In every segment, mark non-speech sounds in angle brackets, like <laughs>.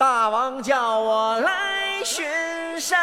大王叫我来巡山。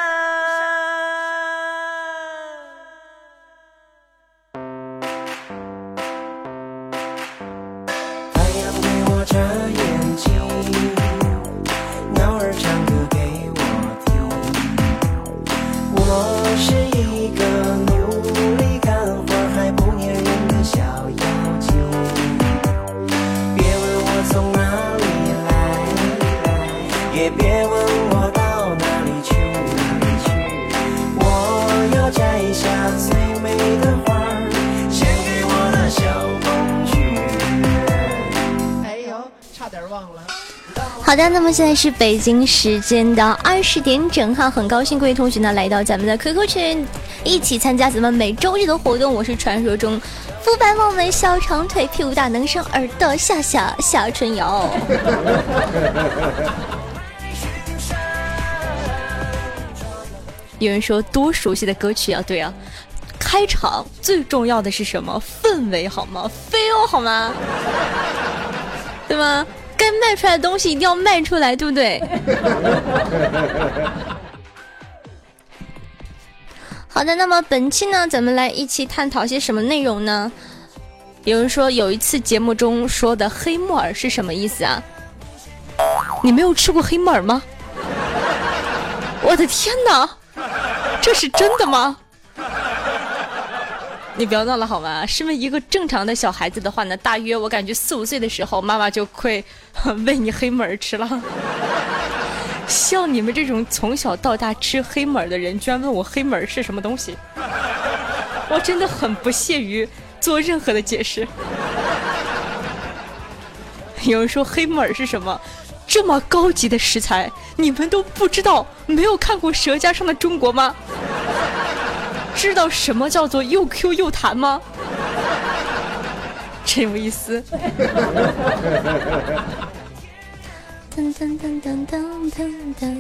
好的，那么现在是北京时间的二十点整哈，很高兴各位同学呢来到咱们的 QQ 群，一起参加咱们每周日的活动。我是传说中肤白貌美、小长腿、屁股大、能生儿的夏夏夏春瑶。有人说多熟悉的歌曲啊，对啊，开场最重要的是什么？氛围好吗？feel 好吗？对吗？该卖出来的东西一定要卖出来，对不对？<laughs> 好的，那么本期呢，咱们来一起探讨些什么内容呢？有人说有一次节目中说的黑木耳是什么意思啊？你没有吃过黑木耳吗？<laughs> 我的天哪，这是真的吗？你不要闹了好吗？身为一个正常的小孩子的话呢，大约我感觉四五岁的时候，妈妈就会 <laughs> 喂你黑木耳吃了。像你们这种从小到大吃黑木耳的人，居然问我黑木耳是什么东西，我真的很不屑于做任何的解释。有人说黑木耳是什么？这么高级的食材，你们都不知道？没有看过《舌尖上的中国》吗？知道什么叫做又 Q 又弹吗？真有意思。噔噔噔噔噔噔噔。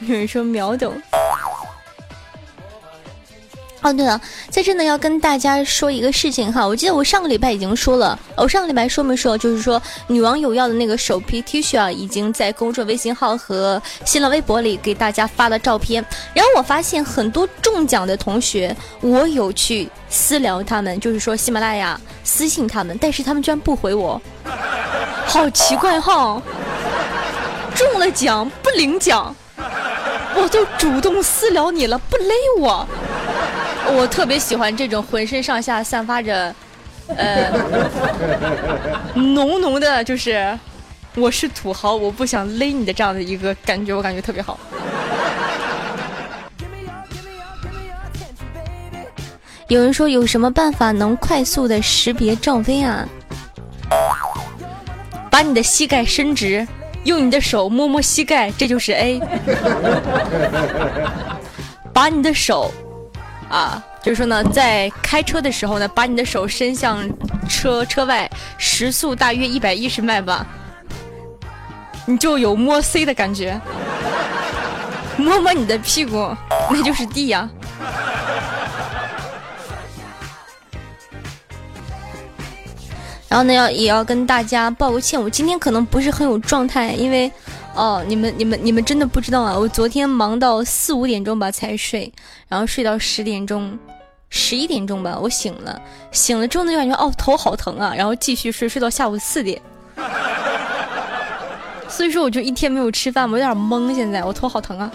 有人说秒懂。哦，对了，在这呢要跟大家说一个事情哈，我记得我上个礼拜已经说了，我上个礼拜说没说？就是说女王有要的那个首批 T 恤啊，已经在公众微信号和新浪微博里给大家发了照片。然后我发现很多中奖的同学，我有去私聊他们，就是说喜马拉雅私信他们，但是他们居然不回我，好奇怪哈！中了奖不领奖，我都主动私聊你了，不勒我。我特别喜欢这种浑身上下散发着，呃，浓浓的，就是我是土豪，我不想勒你的这样的一个感觉，我感觉特别好。有人说有什么办法能快速的识别赵薇啊？把你的膝盖伸直，用你的手摸摸膝盖，这就是 A。把你的手。啊，就是说呢，在开车的时候呢，把你的手伸向车车外，时速大约一百一十迈吧，你就有摸 C 的感觉。摸摸你的屁股，那就是 D 呀。然后呢，要也要跟大家报个歉，我今天可能不是很有状态，因为。哦，你们、你们、你们真的不知道啊！我昨天忙到四五点钟吧才睡，然后睡到十点钟、十一点钟吧，我醒了。醒了之后呢，就感觉哦头好疼啊，然后继续睡，睡到下午四点。<laughs> 所以说，我就一天没有吃饭，我有点懵。现在我头好疼啊。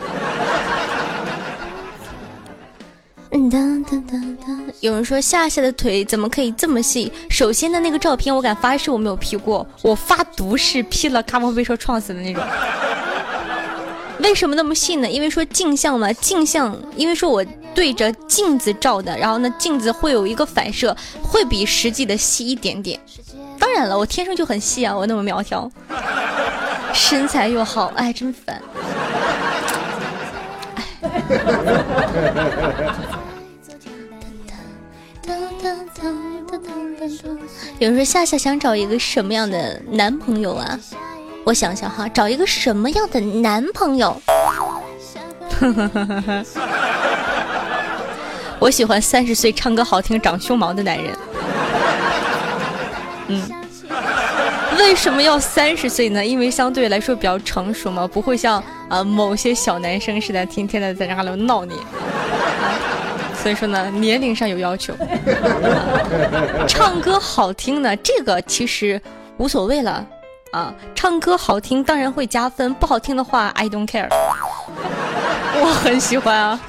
有人说夏夏的腿怎么可以这么细？首先的那个照片，我敢发誓我没有 P 过，我发毒誓 P 了，卡莫被车撞死的那种。为什么那么细呢？因为说镜像嘛，镜像，因为说我对着镜子照的，然后呢，镜子会有一个反射，会比实际的细一点点。当然了，我天生就很细啊，我那么苗条，身材又好，哎，真烦。哎。<laughs> 有人说夏夏想找一个什么样的男朋友啊？我想想哈，找一个什么样的男朋友？<laughs> 我喜欢三十岁唱歌好听长胸毛的男人。嗯，为什么要三十岁呢？因为相对来说比较成熟嘛，不会像啊某些小男生似的，天天的在那里闹你。所以说呢，年龄上有要求。<laughs> 唱歌好听呢，这个其实无所谓了啊。唱歌好听当然会加分，不好听的话，I don't care。我很喜欢啊。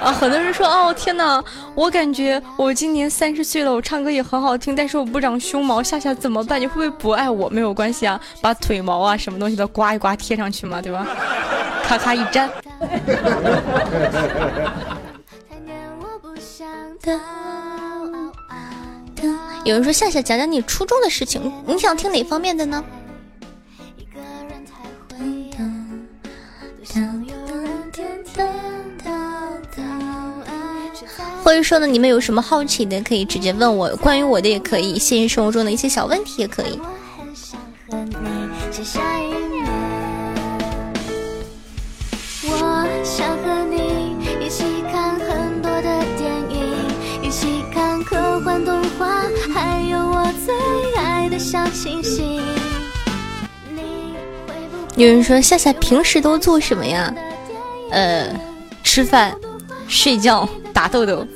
啊，很多人说哦，天哪，我感觉我今年三十岁了，我唱歌也很好听，但是我不长胸毛，夏夏怎么办？你会不会不爱我？没有关系啊，把腿毛啊什么东西的刮一刮贴上去嘛，对吧？咔咔一粘。有人说夏夏讲讲你初中的事情，你想听哪方面的呢？或者说呢，你们有什么好奇的，可以直接问我，关于我的也可以，现实生活中的一些小问题也可以。有人说夏夏平时都做什么呀？呃，吃饭、睡觉、打豆豆。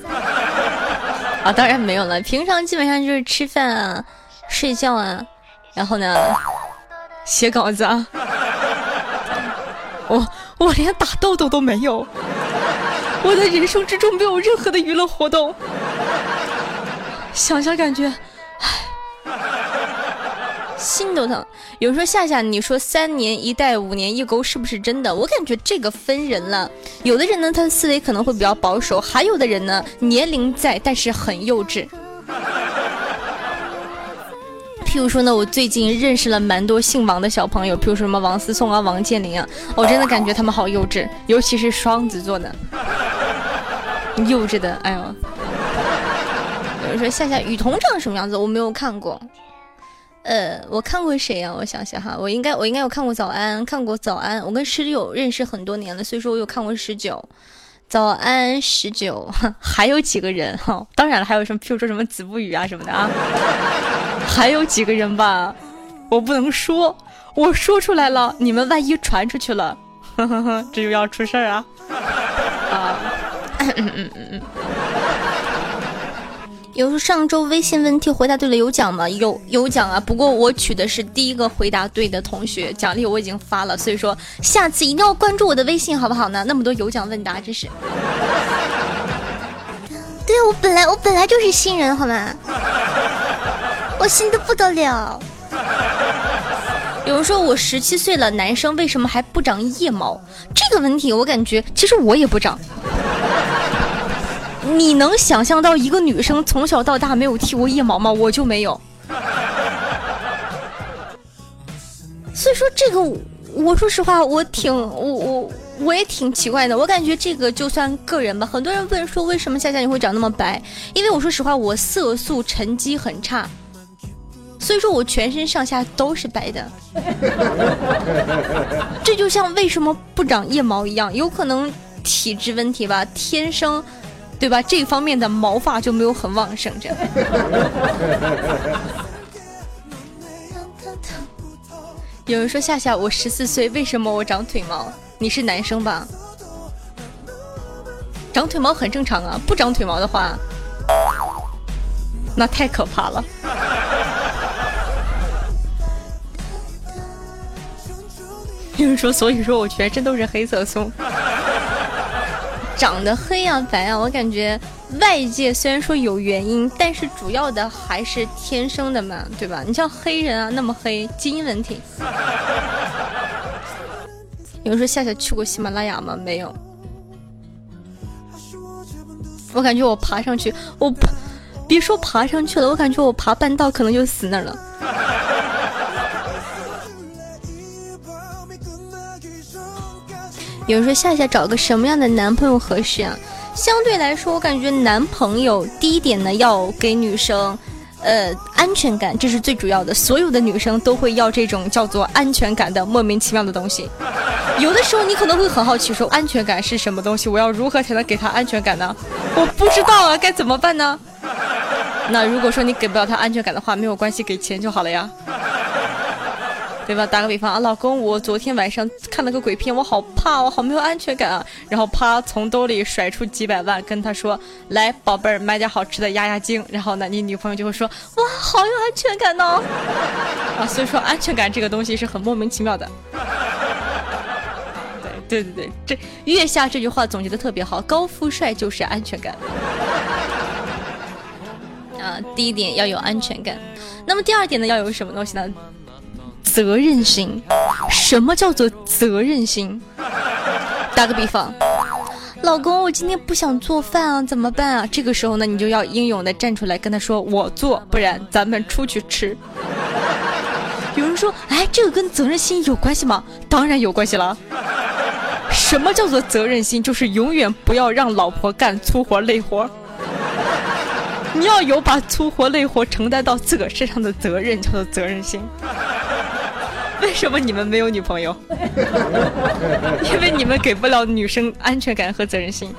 啊，当然没有了，平常基本上就是吃饭啊、睡觉啊，然后呢，写稿子啊。我我连打豆豆都没有，我的人生之中没有任何的娱乐活动。想想感觉。心都疼。有人说夏夏，你说三年一代，五年一勾是不是真的？我感觉这个分人了。有的人呢，他的思维可能会比较保守；还有的人呢，年龄在，但是很幼稚。譬如说呢，我最近认识了蛮多姓王的小朋友，譬如说什么王思聪啊、王健林啊，我真的感觉他们好幼稚，尤其是双子座的，幼稚的，哎呦。有人说夏夏雨桐长什么样子？我没有看过。呃，我看过谁呀？我想想哈，我应该我应该有看过早安，看过早安。我跟十九认识很多年了，所以说我有看过十九，早安十九，<laughs> 还有几个人哈？当然了，还有什么，譬如说什么子不语啊什么的啊，<laughs> 还有几个人吧，我不能说，我说出来了，你们万一传出去了，呵呵呵，这就要出事儿啊啊！嗯嗯嗯嗯。有说上周微信问题回答对了有奖吗？有有奖啊！不过我取的是第一个回答对的同学，奖励我已经发了，所以说下次一定要关注我的微信，好不好呢？那么多有奖问答，真是。对我本来我本来就是新人，好吗？我新的不得了。有人说我十七岁了，男生为什么还不长腋毛？这个问题我感觉其实我也不长。你能想象到一个女生从小到大没有剃过腋毛吗？我就没有。所以说这个，我说实话，我挺我我我也挺奇怪的。我感觉这个就算个人吧。很多人问说为什么夏夏你会长那么白？因为我说实话，我色素沉积很差，所以说我全身上下都是白的。这就像为什么不长腋毛一样，有可能体质问题吧，天生。对吧？这方面的毛发就没有很旺盛着。<laughs> 有人说夏夏，我十四岁，为什么我长腿毛？你是男生吧？长腿毛很正常啊，不长腿毛的话，那太可怕了。<laughs> 有人说，所以说我全身都是黑色素。长得黑啊白啊，我感觉外界虽然说有原因，但是主要的还是天生的嘛，对吧？你像黑人啊那么黑，基因问题。有人说夏夏去过喜马拉雅吗？没有。我感觉我爬上去，我别说爬上去了，我感觉我爬半道可能就死那儿了。有人说夏夏找个什么样的男朋友合适啊？相对来说，我感觉男朋友第一点呢，要给女生，呃，安全感，这是最主要的。所有的女生都会要这种叫做安全感的莫名其妙的东西。有的时候你可能会很好奇，说安全感是什么东西？我要如何才能给他安全感呢？我不知道啊，该怎么办呢？那如果说你给不了他安全感的话，没有关系，给钱就好了呀。对吧？打个比方啊，老公，我昨天晚上看了个鬼片，我好怕，我好没有安全感啊。然后啪，从兜里甩出几百万，跟他说：“来，宝贝儿，买点好吃的压压惊。”然后呢，你女朋友就会说：“哇，好有安全感呢。”啊，所以说安全感这个东西是很莫名其妙的。对对对对，这月下这句话总结的特别好，高富帅就是安全感。啊，第一点要有安全感，那么第二点呢，要有什么东西呢？责任心。什么叫做责任心？打个比方，老公，我今天不想做饭啊，怎么办啊？这个时候呢，你就要英勇的站出来跟他说：“我做，不然咱们出去吃。<laughs> ”有人说：“哎，这个跟责任心有关系吗？”当然有关系了。什么叫做责任心？就是永远不要让老婆干粗活累活。你要有把粗活累活承担到自个身上的责任，叫做责任心。<laughs> 为什么你们没有女朋友？<laughs> 因为你们给不了女生安全感和责任心。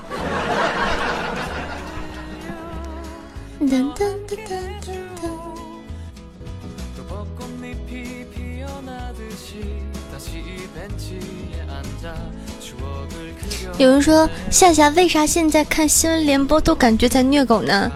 有人说夏夏为啥现在看新闻联播都感觉在虐狗呢？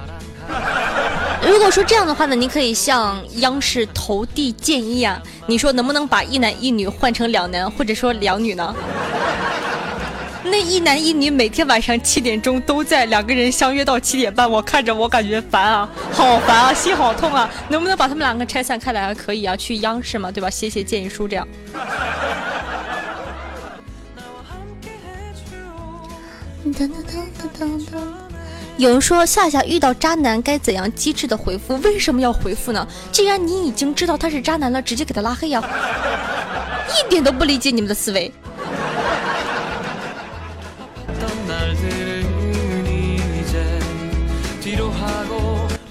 如果说这样的话呢，你可以向央视投递建议啊！你说能不能把一男一女换成两男，或者说两女呢？<laughs> 那一男一女每天晚上七点钟都在，两个人相约到七点半，我看着我感觉烦啊，好烦啊，心好痛啊！能不能把他们两个拆散开来啊？可以啊，去央视嘛，对吧？写写建议书这样。有人说夏夏遇到渣男该怎样机智的回复？为什么要回复呢？既然你已经知道他是渣男了，直接给他拉黑呀！一点都不理解你们的思维。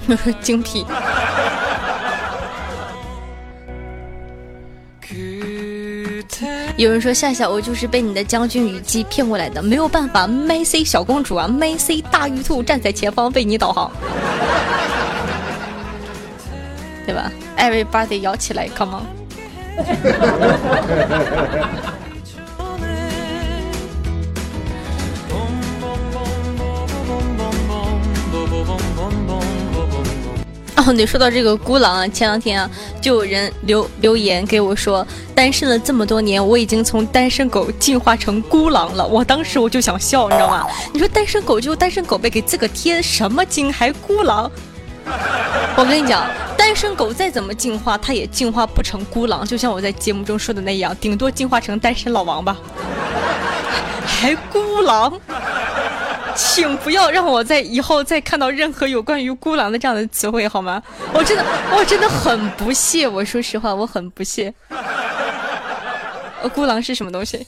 <laughs> 精辟。有人说夏夏，我就是被你的将军雨姬骗过来的，没有办法麦 C 小公主啊，麦 C 大玉兔站在前方为你导航，对吧？Everybody 摇起来，Come on！<laughs> 你说到这个孤狼啊，前两天啊，就有人留留言给我说，单身了这么多年，我已经从单身狗进化成孤狼了。我当时我就想笑，你知道吗？你说单身狗就单身狗呗，给自个贴什么金还孤狼？<laughs> 我跟你讲，单身狗再怎么进化，它也进化不成孤狼。就像我在节目中说的那样，顶多进化成单身老王吧，<laughs> 还孤狼。请不要让我在以后再看到任何有关于孤狼的这样的词汇，好吗？我真的，我真的很不屑。我说实话，我很不屑。呃，孤狼是什么东西？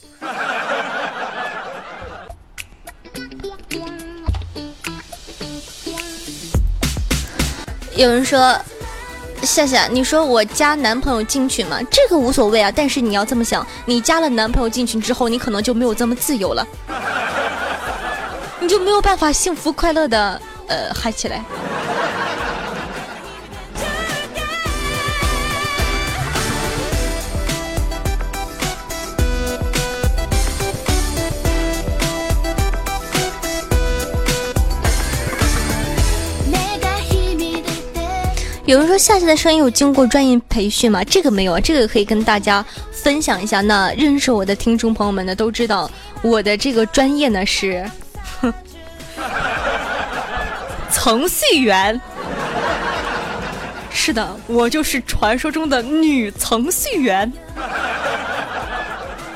有人说，夏夏，你说我加男朋友进群吗？这个无所谓啊，但是你要这么想，你加了男朋友进群之后，你可能就没有这么自由了。你就没有办法幸福快乐的呃嗨起来。有人说夏夏的声音有经过专业培训吗？这个没有啊，这个可以跟大家分享一下。那认识我的听众朋友们呢，都知道我的这个专业呢是。<laughs> 程序员，是的，我就是传说中的女程序员。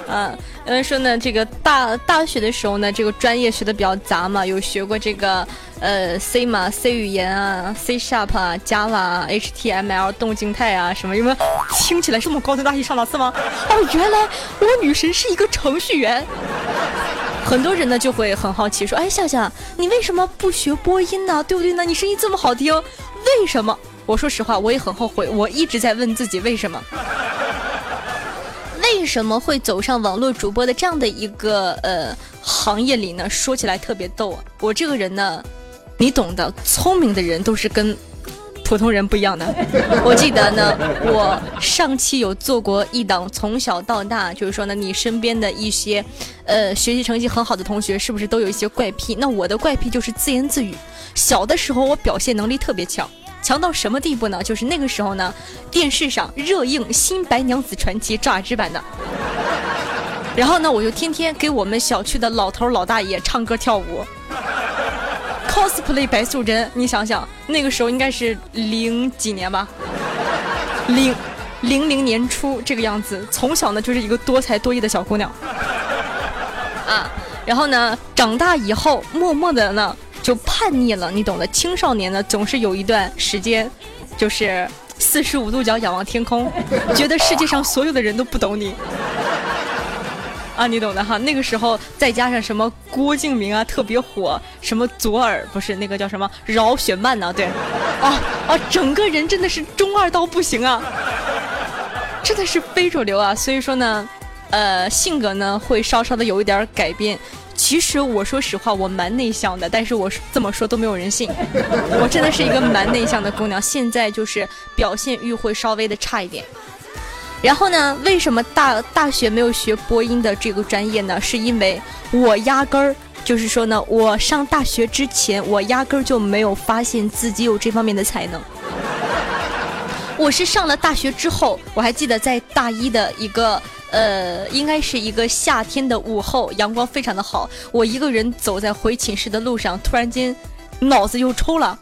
嗯，<laughs> 有人说呢，这个大大学的时候呢，这个专业学的比较杂嘛，有学过这个呃 C 嘛，C 语言啊，C Sharp 啊 Java、HTML 动静态啊，什么什么，听起来这么高端大气上档次吗？哦，原来我女神是一个程序员。很多人呢就会很好奇说：“哎，笑笑，你为什么不学播音呢？对不对呢？你声音这么好听，为什么？”我说实话，我也很后悔，我一直在问自己为什么，为什么会走上网络主播的这样的一个呃行业里呢？说起来特别逗，我这个人呢，你懂的，聪明的人都是跟普通人不一样的。<laughs> 我记得呢，我上期有做过一档，从小到大，就是说呢，你身边的一些，呃，学习成绩很好的同学，是不是都有一些怪癖？那我的怪癖就是自言自语。小的时候，我表现能力特别强，强到什么地步呢？就是那个时候呢，电视上热映《新白娘子传奇》赵雅芝版的。然后呢，我就天天给我们小区的老头老大爷唱歌跳舞，cosplay 白素贞。你想想，那个时候应该是零几年吧，零零零年初这个样子。从小呢就是一个多才多艺的小姑娘啊。然后呢，长大以后默默的呢就叛逆了，你懂的。青少年呢总是有一段时间，就是四十五度角仰望天空，觉得世界上所有的人都不懂你。啊，你懂的哈。那个时候再加上什么郭敬明啊，特别火，什么左耳不是那个叫什么饶雪漫呢？对，啊啊，整个人真的是中二到不行啊，真的是非主流啊。所以说呢，呃，性格呢会稍稍的有一点改变。其实我说实话，我蛮内向的，但是我这么说都没有人信。我真的是一个蛮内向的姑娘，现在就是表现欲会稍微的差一点。然后呢？为什么大大学没有学播音的这个专业呢？是因为我压根儿就是说呢，我上大学之前，我压根儿就没有发现自己有这方面的才能。<laughs> 我是上了大学之后，我还记得在大一的一个呃，应该是一个夏天的午后，阳光非常的好，我一个人走在回寝室的路上，突然间脑子又抽了，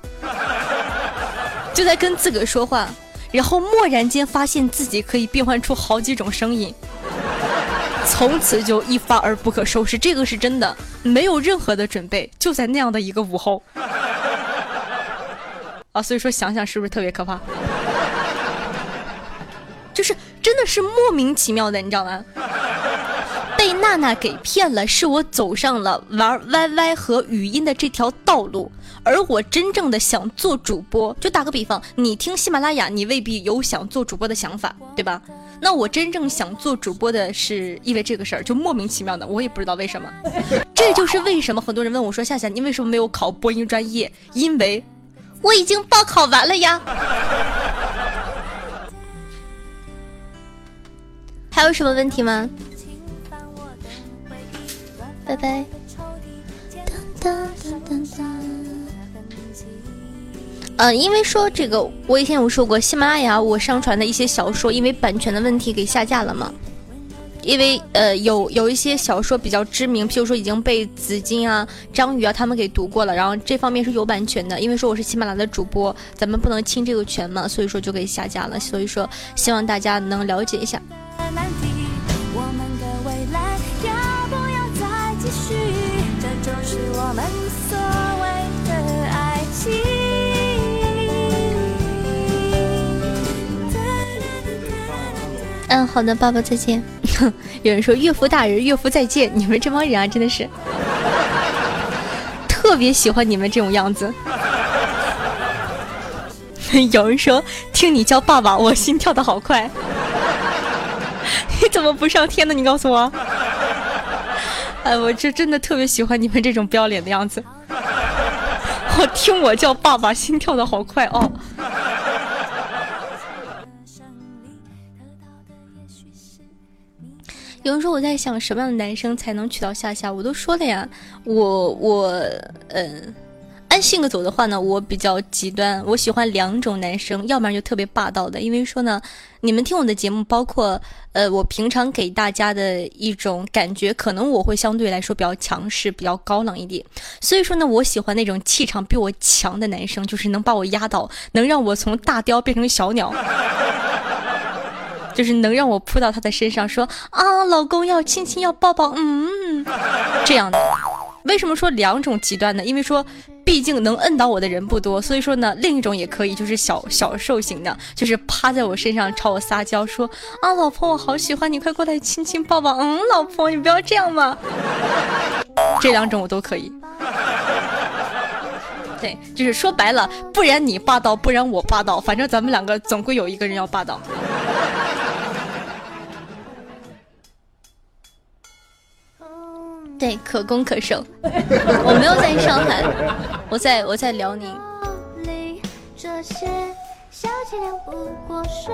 <laughs> 就在跟自个儿说话。然后蓦然间发现自己可以变换出好几种声音，从此就一发而不可收拾。这个是真的，没有任何的准备，就在那样的一个午后啊！所以说想想是不是特别可怕？就是真的是莫名其妙的，你知道吗？娜娜给骗了，是我走上了玩 YY 和语音的这条道路。而我真正的想做主播，就打个比方，你听喜马拉雅，你未必有想做主播的想法，对吧？那我真正想做主播的是因为这个事儿，就莫名其妙的，我也不知道为什么。这就是为什么很多人问我说：“夏夏，你为什么没有考播音专业？”因为我已经报考完了呀。<laughs> 还有什么问题吗？拜拜。嗯，因为说这个，我以前有说过，喜马拉雅我上传的一些小说，因为版权的问题给下架了嘛。因为呃，有有一些小说比较知名，譬如说已经被紫金啊、章鱼啊他们给读过了，然后这方面是有版权的。因为说我是喜马拉雅的主播，咱们不能侵这个权嘛，所以说就给下架了。所以说，希望大家能了解一下。这就是我们所谓的爱情嗯，好的，爸爸再见。<laughs> 有人说岳父大人，岳父再见。你们这帮人啊，真的是特别喜欢你们这种样子。<laughs> 有人说听你叫爸爸，我心跳的好快。<laughs> 你怎么不上天呢？你告诉我。哎，我这真的特别喜欢你们这种不要脸的样子。我听我叫爸爸，心跳的好快哦。有人说我在想什么样的男生才能娶到夏夏，我都说了呀，我我嗯，性格走的话呢，我比较极端，我喜欢两种男生，要不然就特别霸道的，因为说呢，你们听我的节目，包括呃我平常给大家的一种感觉，可能我会相对来说比较强势，比较高冷一点，所以说呢，我喜欢那种气场比我强的男生，就是能把我压倒，能让我从大雕变成小鸟。<laughs> 就是能让我扑到他的身上，说啊，老公要亲亲要抱抱，嗯，这样的。为什么说两种极端呢？因为说，毕竟能摁倒我的人不多，所以说呢，另一种也可以，就是小小兽型的，就是趴在我身上朝我撒娇，说啊，老婆我好喜欢你，快过来亲亲抱抱，嗯，老婆你不要这样嘛。这两种我都可以。对，就是说白了，不然你霸道，不然我霸道，反正咱们两个总归有一个人要霸道。对，可攻可受。我没有在上海，我在我在辽宁。小伎俩不过是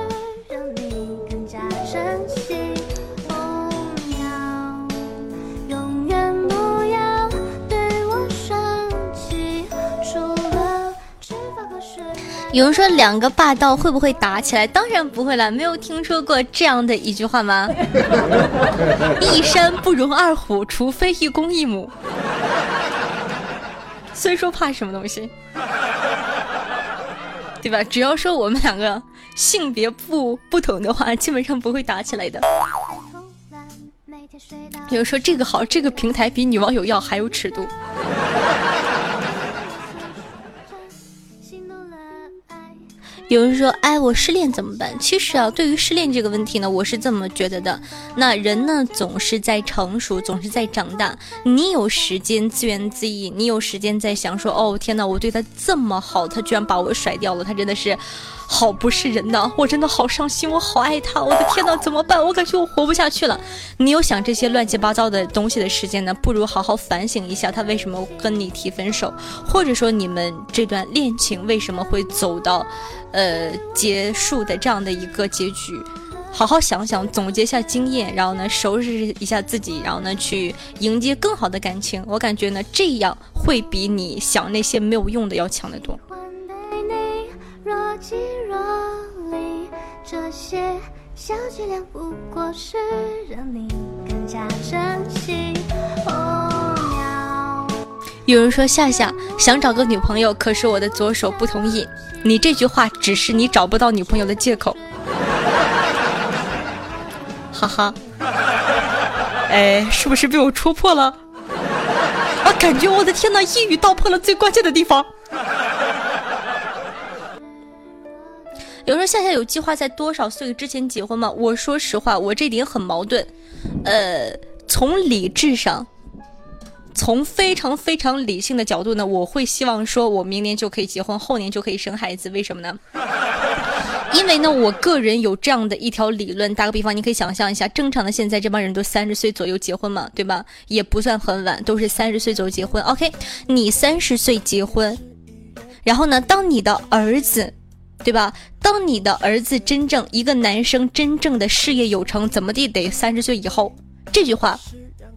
让你更加珍惜。有人说两个霸道会不会打起来？当然不会了，没有听说过这样的一句话吗？<laughs> 一山不容二虎，除非一公一母。<laughs> 虽说怕什么东西，对吧？只要说我们两个性别不不同的话，基本上不会打起来的。有人说这个好，这个平台比女网友要还有尺度。有人说，哎，我失恋怎么办？其实啊，对于失恋这个问题呢，我是这么觉得的。那人呢，总是在成熟，总是在长大。你有时间自怨自艾，你有时间在想说，哦，天哪，我对他这么好，他居然把我甩掉了，他真的是好不是人呐！我真的好伤心，我好爱他，我的天呐，怎么办？我感觉我活不下去了。你有想这些乱七八糟的东西的时间呢，不如好好反省一下，他为什么跟你提分手，或者说你们这段恋情为什么会走到。呃，结束的这样的一个结局，好好想想，总结一下经验，然后呢，收拾一下自己，然后呢，去迎接更好的感情。我感觉呢，这样会比你想那些没有用的要强得多。这些小伎俩不过是让你更加珍惜。有人说夏夏想找个女朋友，可是我的左手不同意。你这句话只是你找不到女朋友的借口。<laughs> 哈哈，哎，是不是被我戳破了？啊，感觉我的天呐，一语道破了最关键的地方。有人说夏夏有计划在多少岁之前结婚吗？我说实话，我这点很矛盾。呃，从理智上，从非常非常理性的角度呢，我会希望说我明年就可以结婚，后年就可以生孩子。为什么呢？<laughs> 因为呢，我个人有这样的一条理论。打个比方，你可以想象一下，正常的现在这帮人都三十岁左右结婚嘛，对吧？也不算很晚，都是三十岁左右结婚。OK，你三十岁结婚，然后呢，当你的儿子，对吧？当你的儿子真正一个男生真正的事业有成，怎么地得三十岁以后？这句话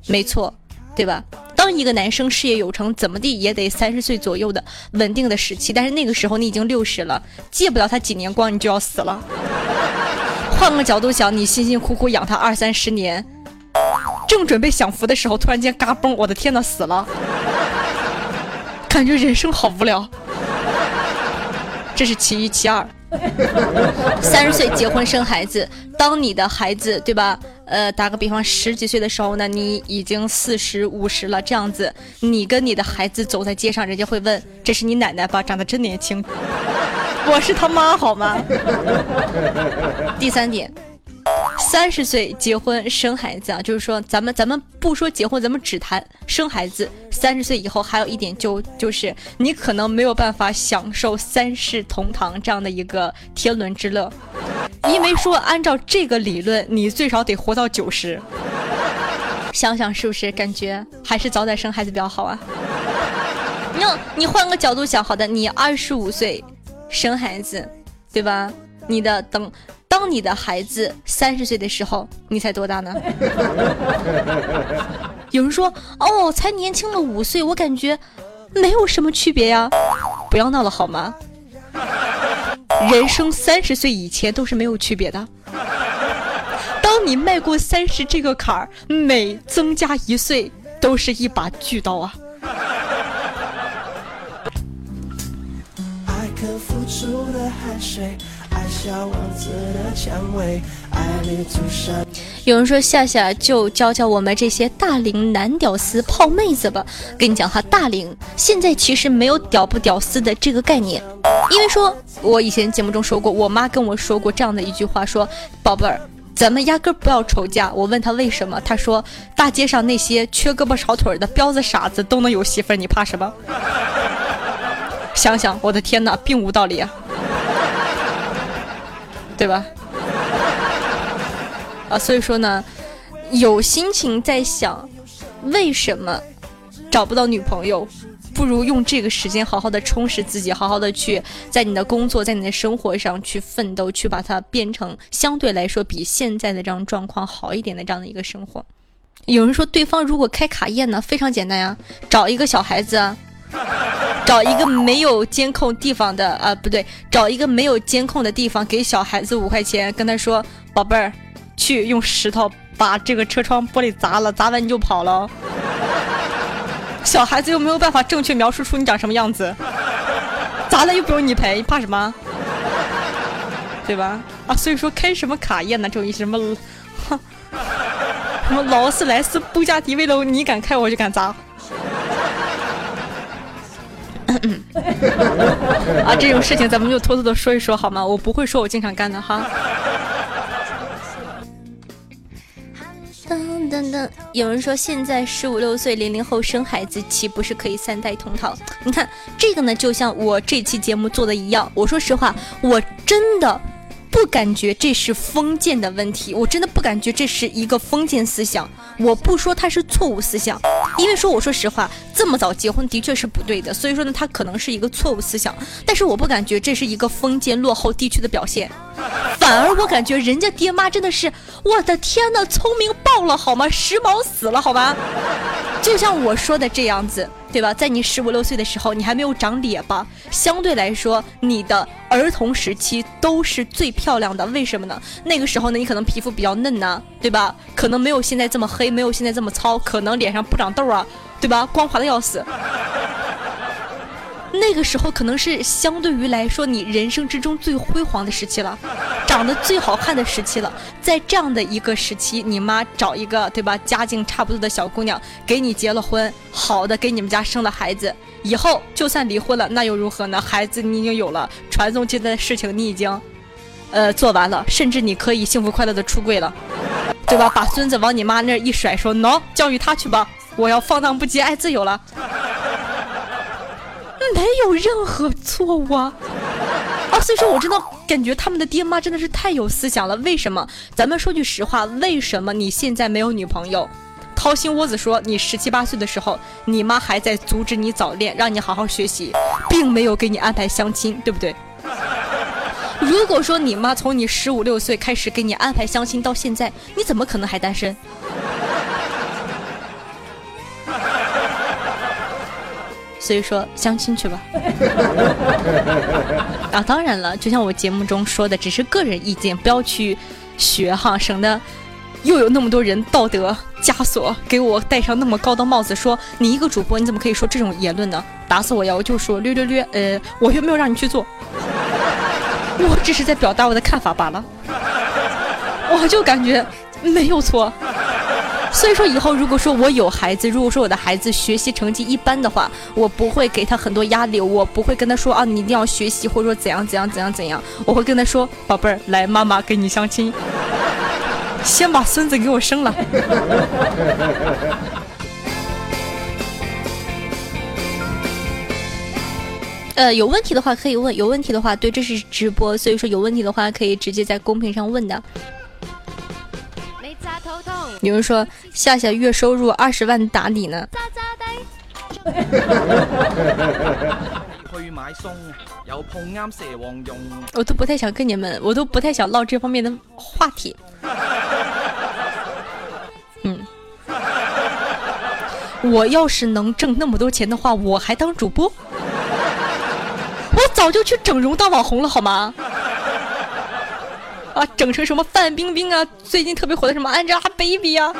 没错，对吧？当一个男生事业有成，怎么地也得三十岁左右的稳定的时期。但是那个时候你已经六十了，借不了他几年光，你就要死了。换个角度想，你辛辛苦苦养他二三十年，正准备享福的时候，突然间嘎嘣，我的天呐，死了，感觉人生好无聊。这是其一，其二，<laughs> 三十岁结婚生孩子，当你的孩子对吧？呃，打个比方，十几岁的时候呢，你已经四十五十了，这样子，你跟你的孩子走在街上，人家会问：“这是你奶奶吧？长得真年轻。<laughs> ”我是他妈，好吗？<laughs> 第三点，三十岁结婚生孩子啊，就是说咱们咱们不说结婚，咱们只谈生孩子。三十岁以后还有一点就就是你可能没有办法享受三世同堂这样的一个天伦之乐，因为说按照这个理论，你最少得活到九十。想想是不是感觉还是早点生孩子比较好啊？你你换个角度想，好的，你二十五岁生孩子，对吧？你的等当你的孩子三十岁的时候，你才多大呢？<laughs> 有人说哦，才年轻了五岁，我感觉没有什么区别呀。不要闹了好吗？人生三十岁以前都是没有区别的。当你迈过三十这个坎儿，每增加一岁都是一把巨刀啊！爱可付出的汗水，有人说夏夏就教教我们这些大龄男屌丝泡妹子吧。跟你讲哈，大龄现在其实没有屌不屌丝的这个概念，因为说我以前节目中说过，我妈跟我说过这样的一句话，说宝贝儿。咱们压根儿不要愁嫁。我问他为什么，他说大街上那些缺胳膊少腿的彪子傻子都能有媳妇儿，你怕什么？想想，我的天哪，并无道理啊，对吧？啊，所以说呢，有心情在想，为什么找不到女朋友？不如用这个时间好好的充实自己，好好的去在你的工作，在你的生活上去奋斗，去把它变成相对来说比现在的这样状况好一点的这样的一个生活。有人说，对方如果开卡宴呢，非常简单呀，找一个小孩子，<laughs> 找一个没有监控地方的啊，不对，找一个没有监控的地方，给小孩子五块钱，跟他说，宝贝儿，去用石头把这个车窗玻璃砸了，砸完你就跑了。<laughs> 小孩子又没有办法正确描述出你长什么样子，砸了又不用你赔，怕什么？对吧？啊，所以说开什么卡宴呢？这种意思什么，<laughs> 什么劳斯莱斯、布加迪威龙，你敢开我就敢砸。<laughs> 啊，这种事情咱们就偷偷的说一说好吗？我不会说我经常干的哈。噔噔噔！有人说现在十五六岁零零后生孩子，岂不是可以三代同堂？你看这个呢，就像我这期节目做的一样。我说实话，我真的不感觉这是封建的问题，我真的不感觉这是一个封建思想。我不说它是错误思想，因为说我说实话，这么早结婚的确是不对的。所以说呢，它可能是一个错误思想，但是我不感觉这是一个封建落后地区的表现。反而我感觉人家爹妈真的是，我的天呐，聪明爆了好吗？时髦死了好吗？就像我说的这样子，对吧？在你十五六岁的时候，你还没有长脸吧？相对来说，你的儿童时期都是最漂亮的。为什么呢？那个时候呢，你可能皮肤比较嫩呐，对吧？可能没有现在这么黑，没有现在这么糙，可能脸上不长痘啊，对吧？光滑的要死。那个时候可能是相对于来说你人生之中最辉煌的时期了，长得最好看的时期了。在这样的一个时期，你妈找一个对吧，家境差不多的小姑娘给你结了婚，好的给你们家生了孩子，以后就算离婚了，那又如何呢？孩子你已经有了，传宗接代的事情你已经，呃做完了，甚至你可以幸福快乐的出柜了，对吧？把孙子往你妈那儿一甩，说喏，教育他去吧，我要放荡不羁，爱自由了。没有任何错误啊！啊，所以说我真的感觉他们的爹妈真的是太有思想了。为什么？咱们说句实话，为什么你现在没有女朋友？掏心窝子说，你十七八岁的时候，你妈还在阻止你早恋，让你好好学习，并没有给你安排相亲，对不对？如果说你妈从你十五六岁开始给你安排相亲到现在，你怎么可能还单身？所以说相亲去吧。<laughs> 啊，当然了，就像我节目中说的，只是个人意见，不要去学哈，省得又有那么多人道德枷锁给我戴上那么高的帽子，说你一个主播你怎么可以说这种言论呢？打死我呀！我就说略略略，呃，<laughs> 我又没有让你去做，<laughs> 我只是在表达我的看法罢了。我就感觉没有错。所以说，以后如果说我有孩子，如果说我的孩子学习成绩一般的话，我不会给他很多压力，我不会跟他说啊，你一定要学习，或者说怎样怎样怎样怎样，我会跟他说，宝贝儿，来，妈妈给你相亲，先把孙子给我生了。<laughs> 呃，有问题的话可以问，有问题的话，对，这是直播，所以说有问题的话可以直接在公屏上问的。有人说夏夏月收入二十万打底呢。<laughs> 我都不太想跟你们，我都不太想唠这方面的话题。<laughs> 嗯，我要是能挣那么多钱的话，我还当主播，<laughs> 我早就去整容当网红了，好吗？啊，整成什么范冰冰啊？最近特别火的什么 Angelababy 啊？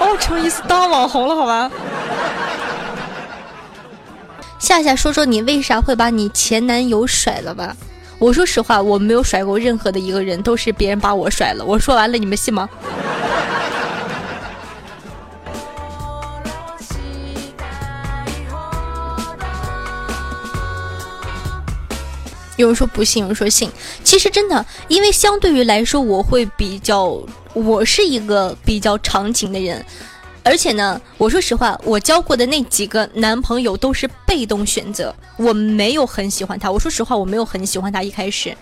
哦，成一次当网红了，好吧？夏夏，说说你为啥会把你前男友甩了吧？我说实话，我没有甩过任何的一个人，都是别人把我甩了。我说完了，你们信吗？有人说不信，有人说信。其实真的，因为相对于来说，我会比较，我是一个比较长情的人，而且呢，我说实话，我交过的那几个男朋友都是被动选择，我没有很喜欢他。我说实话，我没有很喜欢他一开始，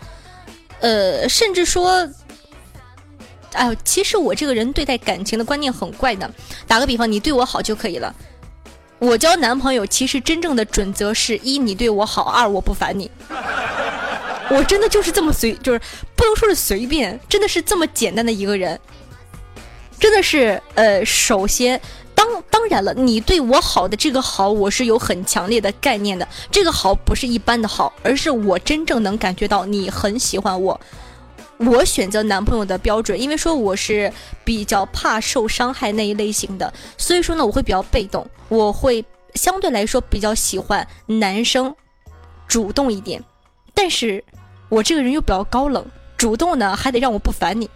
呃，甚至说，哎呦，其实我这个人对待感情的观念很怪的。打个比方，你对我好就可以了。我交男朋友其实真正的准则是一你对我好，二我不烦你。我真的就是这么随，就是不能说是随便，真的是这么简单的一个人。真的是，呃，首先，当当然了，你对我好的这个好，我是有很强烈的概念的。这个好不是一般的好，而是我真正能感觉到你很喜欢我。我选择男朋友的标准，因为说我是比较怕受伤害那一类型的，所以说呢，我会比较被动，我会相对来说比较喜欢男生主动一点，但是我这个人又比较高冷，主动呢还得让我不烦你。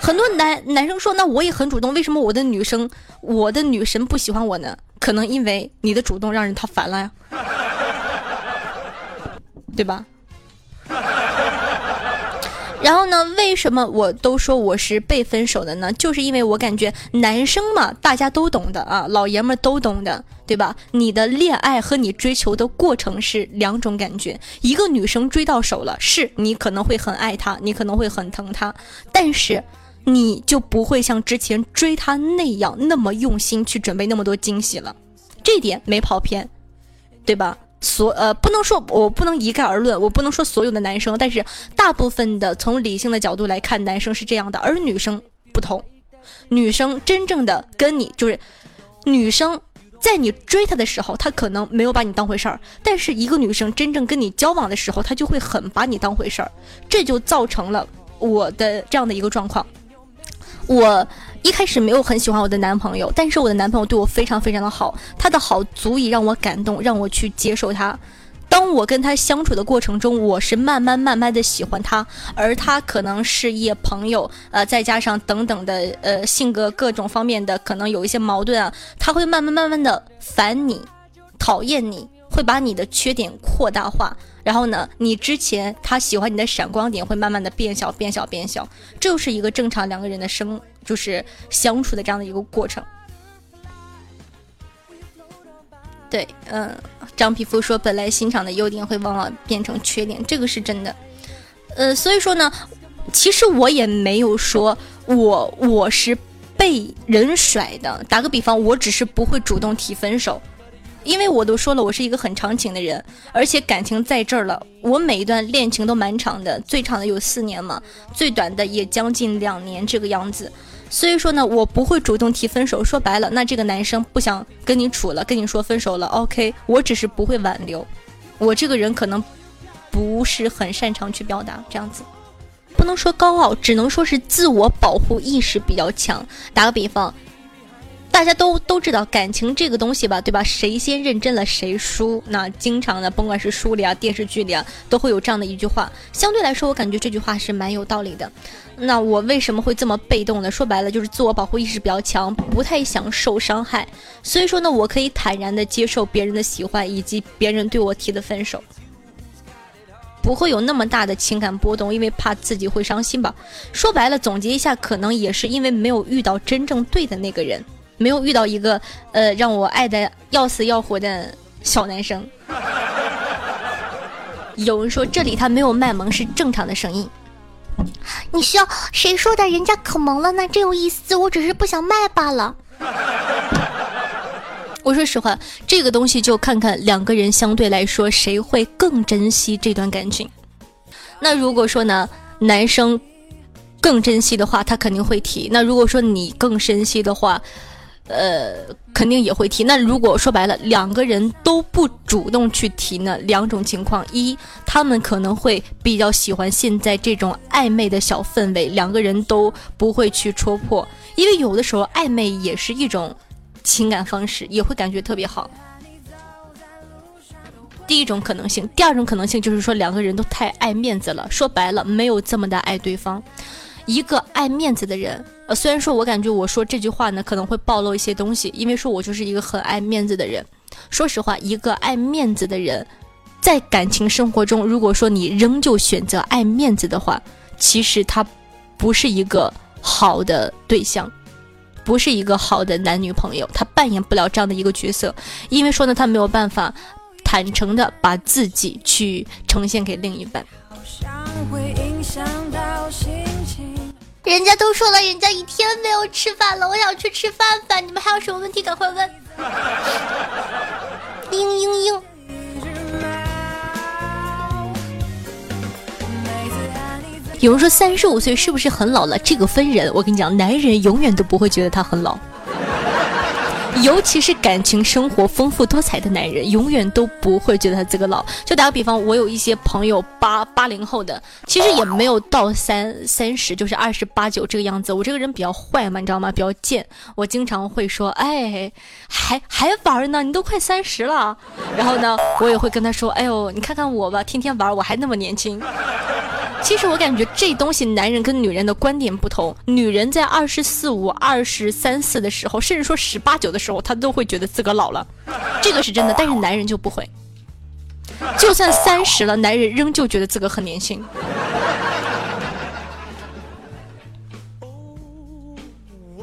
很多男男生说，那我也很主动，为什么我的女生，我的女神不喜欢我呢？可能因为你的主动让人他烦了呀，对吧？然后呢？为什么我都说我是被分手的呢？就是因为我感觉男生嘛，大家都懂的啊，老爷们都懂的，对吧？你的恋爱和你追求的过程是两种感觉。一个女生追到手了，是你可能会很爱她，你可能会很疼她，但是你就不会像之前追她那样那么用心去准备那么多惊喜了。这点没跑偏，对吧？所呃不能说我不能一概而论，我不能说所有的男生，但是大部分的从理性的角度来看，男生是这样的，而女生不同。女生真正的跟你就是，女生在你追她的时候，她可能没有把你当回事儿，但是一个女生真正跟你交往的时候，她就会很把你当回事儿，这就造成了我的这样的一个状况。我一开始没有很喜欢我的男朋友，但是我的男朋友对我非常非常的好，他的好足以让我感动，让我去接受他。当我跟他相处的过程中，我是慢慢慢慢的喜欢他，而他可能事业、朋友，呃，再加上等等的，呃，性格各种方面的可能有一些矛盾啊，他会慢慢慢慢的烦你，讨厌你。会把你的缺点扩大化，然后呢，你之前他喜欢你的闪光点会慢慢的变小、变小、变小，这就是一个正常两个人的生，就是相处的这样的一个过程。对，嗯，张皮肤说，本来欣赏的优点会往往变成缺点，这个是真的。呃，所以说呢，其实我也没有说我我是被人甩的，打个比方，我只是不会主动提分手。因为我都说了，我是一个很长情的人，而且感情在这儿了。我每一段恋情都蛮长的，最长的有四年嘛，最短的也将近两年这个样子。所以说呢，我不会主动提分手。说白了，那这个男生不想跟你处了，跟你说分手了，OK，我只是不会挽留。我这个人可能不是很擅长去表达这样子，不能说高傲，只能说是自我保护意识比较强。打个比方。大家都都知道感情这个东西吧，对吧？谁先认真了谁输。那经常呢，甭管是书里啊、电视剧里啊，都会有这样的一句话。相对来说，我感觉这句话是蛮有道理的。那我为什么会这么被动呢？说白了就是自我保护意识比较强，不太想受伤害。所以说呢，我可以坦然的接受别人的喜欢以及别人对我提的分手，不会有那么大的情感波动，因为怕自己会伤心吧。说白了，总结一下，可能也是因为没有遇到真正对的那个人。没有遇到一个呃让我爱的要死要活的小男生。<laughs> 有人说这里他没有卖萌是正常的声音。你需要谁说的？人家可萌了呢，真有意思。我只是不想卖罢了。<laughs> 我说实话，这个东西就看看两个人相对来说谁会更珍惜这段感情。那如果说呢，男生更珍惜的话，他肯定会提。那如果说你更珍惜的话，呃，肯定也会提。那如果说白了，两个人都不主动去提呢？两种情况：一，他们可能会比较喜欢现在这种暧昧的小氛围，两个人都不会去戳破，因为有的时候暧昧也是一种情感方式，也会感觉特别好。第一种可能性，第二种可能性就是说两个人都太爱面子了，说白了没有这么的爱对方。一个爱面子的人，虽然说我感觉我说这句话呢可能会暴露一些东西，因为说我就是一个很爱面子的人。说实话，一个爱面子的人，在感情生活中，如果说你仍旧选择爱面子的话，其实他不是一个好的对象，不是一个好的男女朋友，他扮演不了这样的一个角色，因为说呢，他没有办法坦诚的把自己去呈现给另一半。人家都说了，人家一天没有吃饭了，我想去吃饭饭。你们还有什么问题，赶快问。<laughs> 嘤嘤嘤。有人说三十五岁是不是很老了？这个分人，我跟你讲，男人永远都不会觉得他很老。<laughs> 尤其是感情生活丰富多彩的男人，永远都不会觉得他这个老。就打个比方，我有一些朋友八八零后的，其实也没有到三三十，就是二十八九这个样子。我这个人比较坏嘛，你知道吗？比较贱。我经常会说，哎，还还玩呢？你都快三十了。然后呢，我也会跟他说，哎呦，你看看我吧，天天玩，我还那么年轻。其实我感觉这东西，男人跟女人的观点不同。女人在二十四五、二十三四的时候，甚至说十八九的，时候他都会觉得自个老了，这个是真的。但是男人就不会，就算三十了，男人仍旧觉得自个很年轻。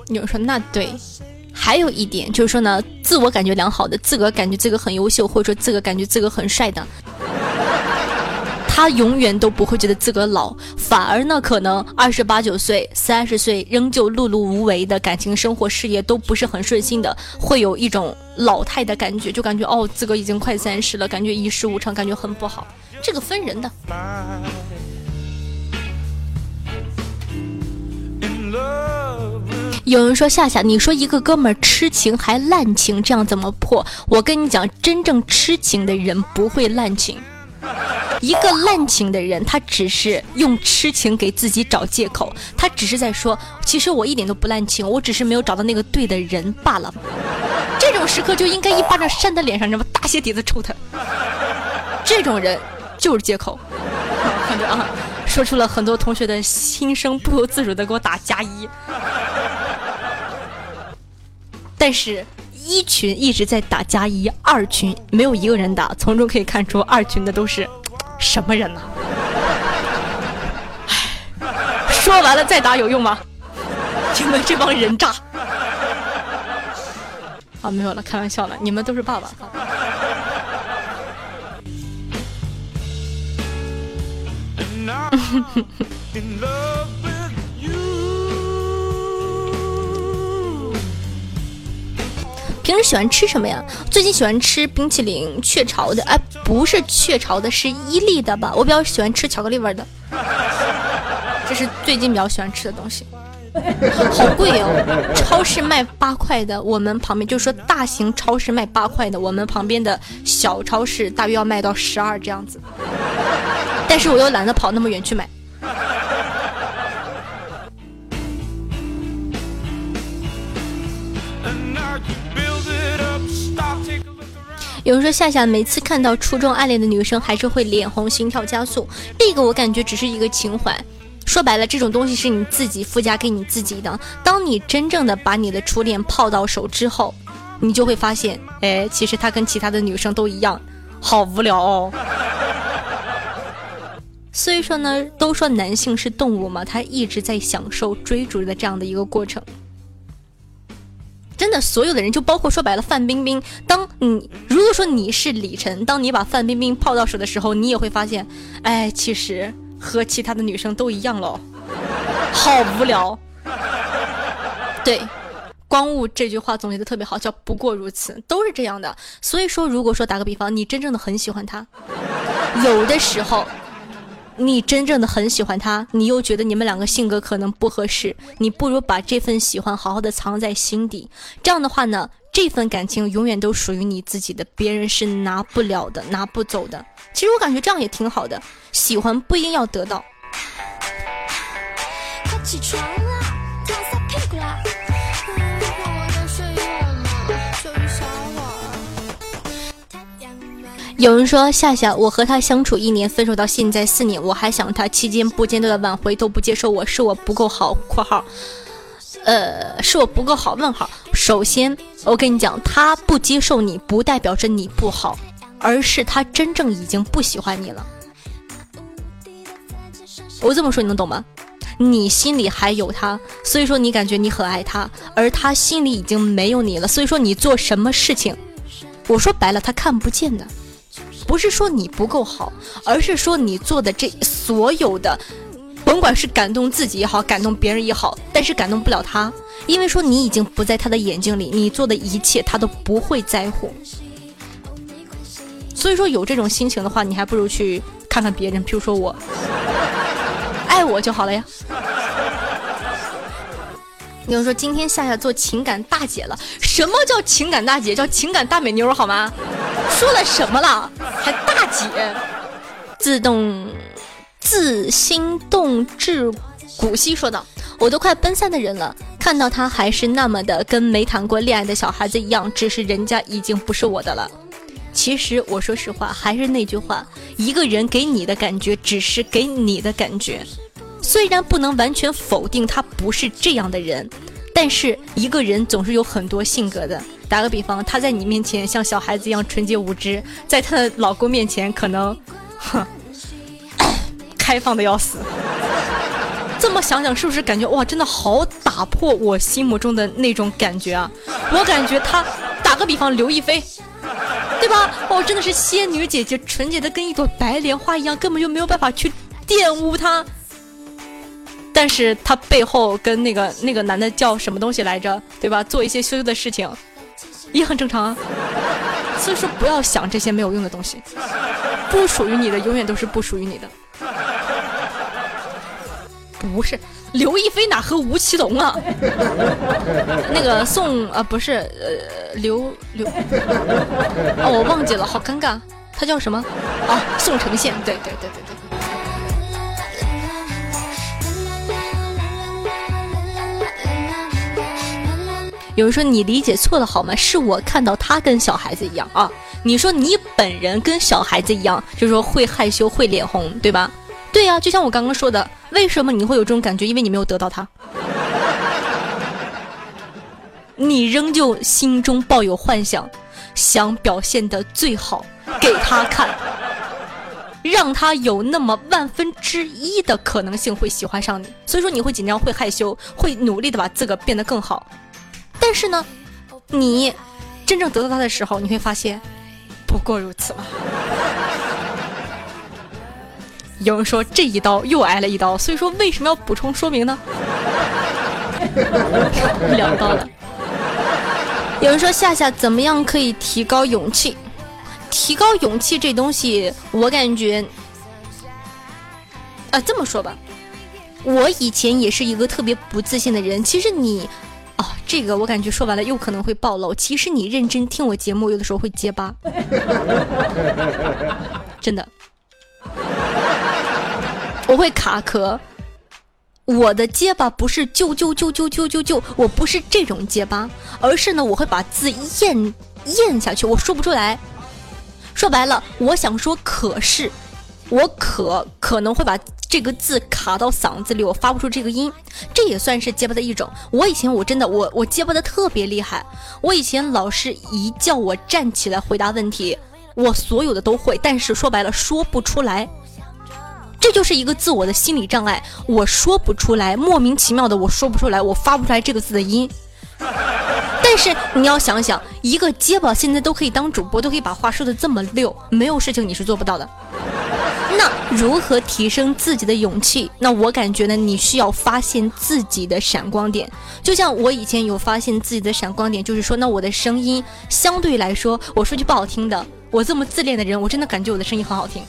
有人说那对，还有一点就是说呢，自我感觉良好的，自个感觉自个很优秀，或者说自个感觉自个很帅的。他永远都不会觉得自个老，反而呢，可能二十八九岁、三十岁仍旧碌碌无为的感情生活、事业都不是很顺心的，会有一种老态的感觉，就感觉哦，自个已经快三十了，感觉一事无成，感觉很不好。这个分人的。有人说夏夏，你说一个哥们儿痴情还滥情，这样怎么破？我跟你讲，真正痴情的人不会滥情。<laughs> 一个滥情的人，他只是用痴情给自己找借口，他只是在说，其实我一点都不滥情，我只是没有找到那个对的人罢了。这种时刻就应该一巴掌扇他脸上，你知道吗？大鞋底子抽他。这种人就是借口。看着啊，说出了很多同学的心声，不由自主的给我打加一。但是。一群一直在打加一，二群没有一个人打，从中可以看出二群的都是什么人呢？说完了再打有用吗？你们这帮人渣！啊，没有了，开玩笑了，你们都是爸爸。<laughs> 平时喜欢吃什么呀？最近喜欢吃冰淇淋，雀巢的。哎，不是雀巢的，是伊利的吧？我比较喜欢吃巧克力味的。这是最近比较喜欢吃的东西。好贵哦！超市卖八块的，我们旁边就是说大型超市卖八块的，我们旁边的小超市大约要卖到十二这样子。但是我又懒得跑那么远去买。有人说夏夏每次看到初中暗恋的女生，还是会脸红心跳加速。这个我感觉只是一个情怀，说白了，这种东西是你自己附加给你自己的。当你真正的把你的初恋泡到手之后，你就会发现，哎，其实他跟其他的女生都一样，好无聊哦。<laughs> 所以说呢，都说男性是动物嘛，他一直在享受追逐的这样的一个过程。所有的人就包括说白了，范冰冰。当你如果说你是李晨，当你把范冰冰泡到手的时候，你也会发现，哎，其实和其他的女生都一样喽，好无聊。对，光雾这句话总结的特别好，叫不过如此，都是这样的。所以说，如果说打个比方，你真正的很喜欢他，有的时候。你真正的很喜欢他，你又觉得你们两个性格可能不合适，你不如把这份喜欢好好的藏在心底。这样的话呢，这份感情永远都属于你自己的，别人是拿不了的，拿不走的。其实我感觉这样也挺好的，喜欢不一定要得到。快起床了，有人说夏夏，我和他相处一年，分手到现在四年，我还想他，期间不间断的挽回都不接受我，是我不够好（括号），呃，是我不够好（问号）。首先，我跟你讲，他不接受你不代表着你不好，而是他真正已经不喜欢你了。我这么说你能懂吗？你心里还有他，所以说你感觉你很爱他，而他心里已经没有你了，所以说你做什么事情，我说白了，他看不见的。不是说你不够好，而是说你做的这所有的，甭管是感动自己也好，感动别人也好，但是感动不了他，因为说你已经不在他的眼睛里，你做的一切他都不会在乎。所以说有这种心情的话，你还不如去看看别人，比如说我，爱我就好了呀。你就说今天夏夏做情感大姐了，什么叫情感大姐？叫情感大美妞好吗？说了什么了？还大姐？自动自心动至古稀说道：“我都快奔三的人了，看到他还是那么的跟没谈过恋爱的小孩子一样，只是人家已经不是我的了。其实我说实话，还是那句话，一个人给你的感觉只是给你的感觉。”虽然不能完全否定他不是这样的人，但是一个人总是有很多性格的。打个比方，她在你面前像小孩子一样纯洁无知，在她的老公面前可能，哼，开放的要死。这么想想，是不是感觉哇，真的好打破我心目中的那种感觉啊？我感觉她，打个比方，刘亦菲，对吧？哦，真的是仙女姐姐，纯洁的跟一朵白莲花一样，根本就没有办法去玷污她。但是他背后跟那个那个男的叫什么东西来着，对吧？做一些羞羞的事情，也很正常啊。所以说不要想这些没有用的东西，不属于你的永远都是不属于你的。不是刘亦菲哪和吴奇隆啊？那个宋啊不是呃刘刘哦我忘记了，好尴尬，他叫什么？啊宋承宪，对对对对有人说你理解错了好吗？是我看到他跟小孩子一样啊。你说你本人跟小孩子一样，就是说会害羞、会脸红，对吧？对呀，就像我刚刚说的，为什么你会有这种感觉？因为你没有得到他，你仍旧心中抱有幻想，想表现的最好给他看，让他有那么万分之一的可能性会喜欢上你。所以说你会紧张、会害羞、会努力的把自个变得更好。但是呢，你真正得到他的时候，你会发现，不过如此嘛。<laughs> 有人说这一刀又挨了一刀，所以说为什么要补充说明呢？两刀了。有人说夏夏怎么样可以提高勇气？提高勇气这东西，我感觉，啊，这么说吧，我以前也是一个特别不自信的人。其实你。哦，这个我感觉说完了又可能会暴露。其实你认真听我节目，有的时候会结巴，真的，我会卡壳。我的结巴不是就就就就就就就，我不是这种结巴，而是呢，我会把字咽咽下去，我说不出来。说白了，我想说可是，我可可能会把。这个字卡到嗓子里，我发不出这个音，这也算是结巴的一种。我以前我真的我我结巴的特别厉害，我以前老师一叫我站起来回答问题，我所有的都会，但是说白了说不出来，这就是一个自我的心理障碍，我说不出来，莫名其妙的我说不出来，我发不出来这个字的音。<laughs> 但是你要想想，一个结巴现在都可以当主播，都可以把话说的这么溜，没有事情你是做不到的。那如何提升自己的勇气？那我感觉呢，你需要发现自己的闪光点。就像我以前有发现自己的闪光点，就是说，那我的声音相对来说，我说句不好听的，我这么自恋的人，我真的感觉我的声音很好听。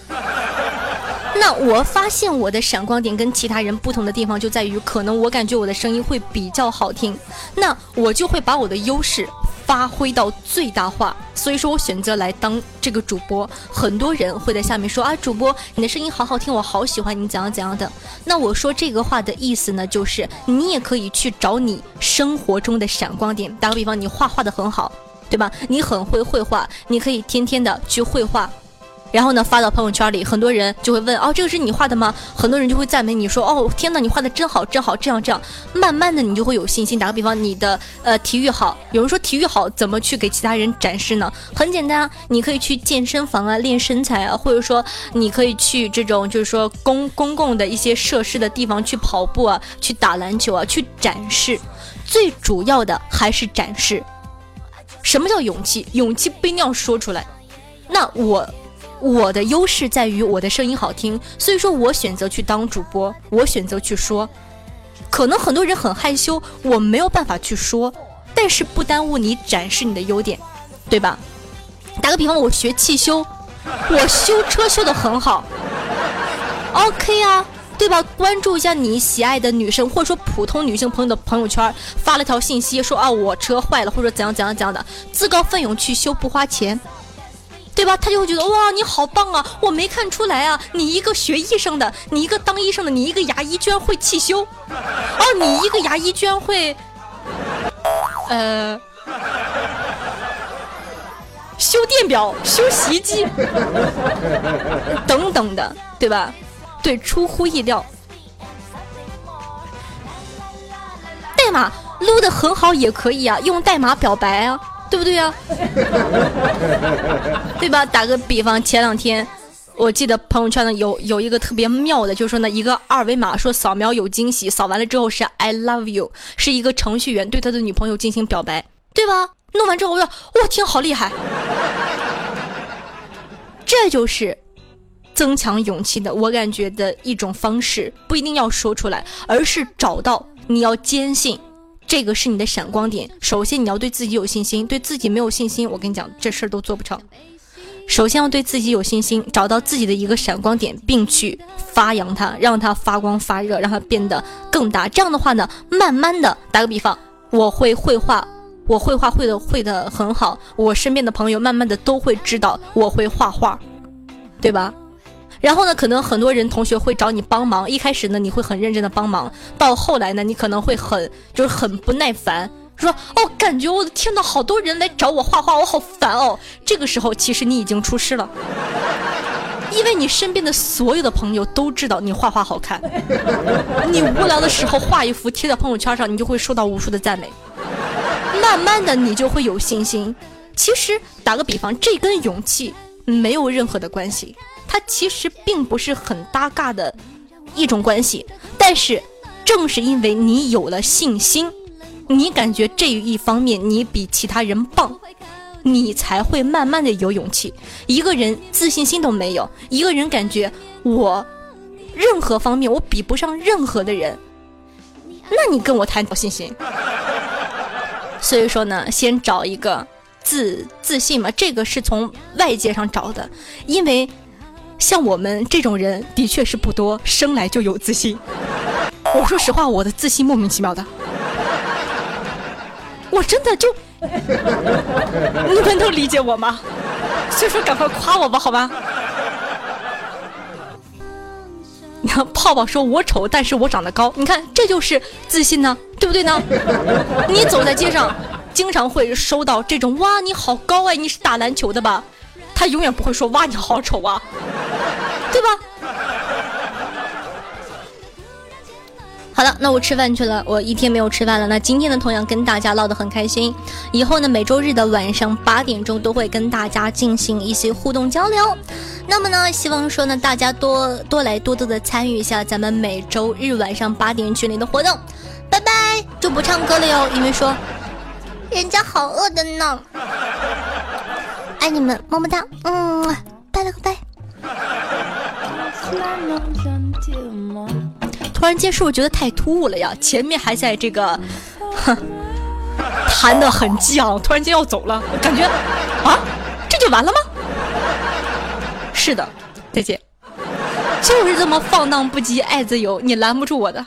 那我发现我的闪光点跟其他人不同的地方就在于，可能我感觉我的声音会比较好听，那我就会把我的优势。发挥到最大化，所以说我选择来当这个主播。很多人会在下面说啊，主播你的声音好好听，我好喜欢你怎样怎样的。那我说这个话的意思呢，就是你也可以去找你生活中的闪光点。打个比方，你画画的很好，对吧？你很会绘画，你可以天天的去绘画。然后呢，发到朋友圈里，很多人就会问哦，这个是你画的吗？很多人就会赞美你说哦，天哪，你画的真好，真好，这样这样，慢慢的你就会有信心。打个比方，你的呃体育好，有人说体育好怎么去给其他人展示呢？很简单啊，你可以去健身房啊练身材啊，或者说你可以去这种就是说公公共的一些设施的地方去跑步啊，去打篮球啊，去展示。最主要的还是展示。什么叫勇气？勇气不一定要说出来。那我。我的优势在于我的声音好听，所以说我选择去当主播，我选择去说。可能很多人很害羞，我没有办法去说，但是不耽误你展示你的优点，对吧？打个比方，我学汽修，我修车修得很好，OK 啊，对吧？关注一下你喜爱的女生，或者说普通女性朋友的朋友圈，发了条信息说啊我车坏了，或者怎样怎样怎样的，自告奋勇去修不花钱。对吧？他就会觉得哇，你好棒啊！我没看出来啊，你一个学医生的，你一个当医生的，你一个牙医居然会汽修，哦，你一个牙医居然会，呃，修电表、修洗衣机等等的，对吧？对，出乎意料。代码撸的很好也可以啊，用代码表白啊。对不对呀？<laughs> 对吧？打个比方，前两天我记得朋友圈呢有有一个特别妙的，就是说呢一个二维码说扫描有惊喜，扫完了之后是 I love you，是一个程序员对他的女朋友进行表白，对吧？弄完之后我说我天，好厉害！这就是增强勇气的，我感觉的一种方式，不一定要说出来，而是找到你要坚信。这个是你的闪光点。首先，你要对自己有信心。对自己没有信心，我跟你讲，这事儿都做不成。首先要对自己有信心，找到自己的一个闪光点，并去发扬它，让它发光发热，让它变得更大。这样的话呢，慢慢的，打个比方，我会绘画，我绘画会的会的很好，我身边的朋友慢慢的都会知道我会画画，对吧？然后呢，可能很多人同学会找你帮忙。一开始呢，你会很认真的帮忙，到后来呢，你可能会很就是很不耐烦，说哦，感觉我的天呐，好多人来找我画画，我好烦哦。这个时候，其实你已经出师了，因为你身边的所有的朋友都知道你画画好看。你无聊的时候画一幅贴在朋友圈上，你就会收到无数的赞美。慢慢的，你就会有信心。其实打个比方，这跟勇气没有任何的关系。它其实并不是很搭嘎的一种关系，但是正是因为你有了信心，你感觉这一方面你比其他人棒，你才会慢慢的有勇气。一个人自信心都没有，一个人感觉我任何方面我比不上任何的人，那你跟我谈信心？所以说呢，先找一个自自信嘛，这个是从外界上找的，因为。像我们这种人的确是不多，生来就有自信。我说实话，我的自信莫名其妙的，我真的就，你们能理解我吗？所以说，赶快夸我吧，好吧？你看泡泡说我丑，但是我长得高，你看这就是自信呢，对不对呢？你走在街上，经常会收到这种哇，你好高哎，你是打篮球的吧？他永远不会说哇，你好丑啊。对吧？好了，那我吃饭去了。我一天没有吃饭了。那今天呢，同样跟大家唠得很开心。以后呢，每周日的晚上八点钟都会跟大家进行一些互动交流。那么呢，希望说呢，大家多多来多多的参与一下咱们每周日晚上八点群里的活动。拜拜，就不唱歌了哟，因为说人家好饿的呢。爱你们，么么哒，嗯，拜了个拜。突然间是不是觉得太突兀了呀？前面还在这个，哼，<laughs> 弹的很激昂，突然间要走了，感觉啊，这就完了吗？是的，再见，就是这么放荡不羁，爱自由，你拦不住我的。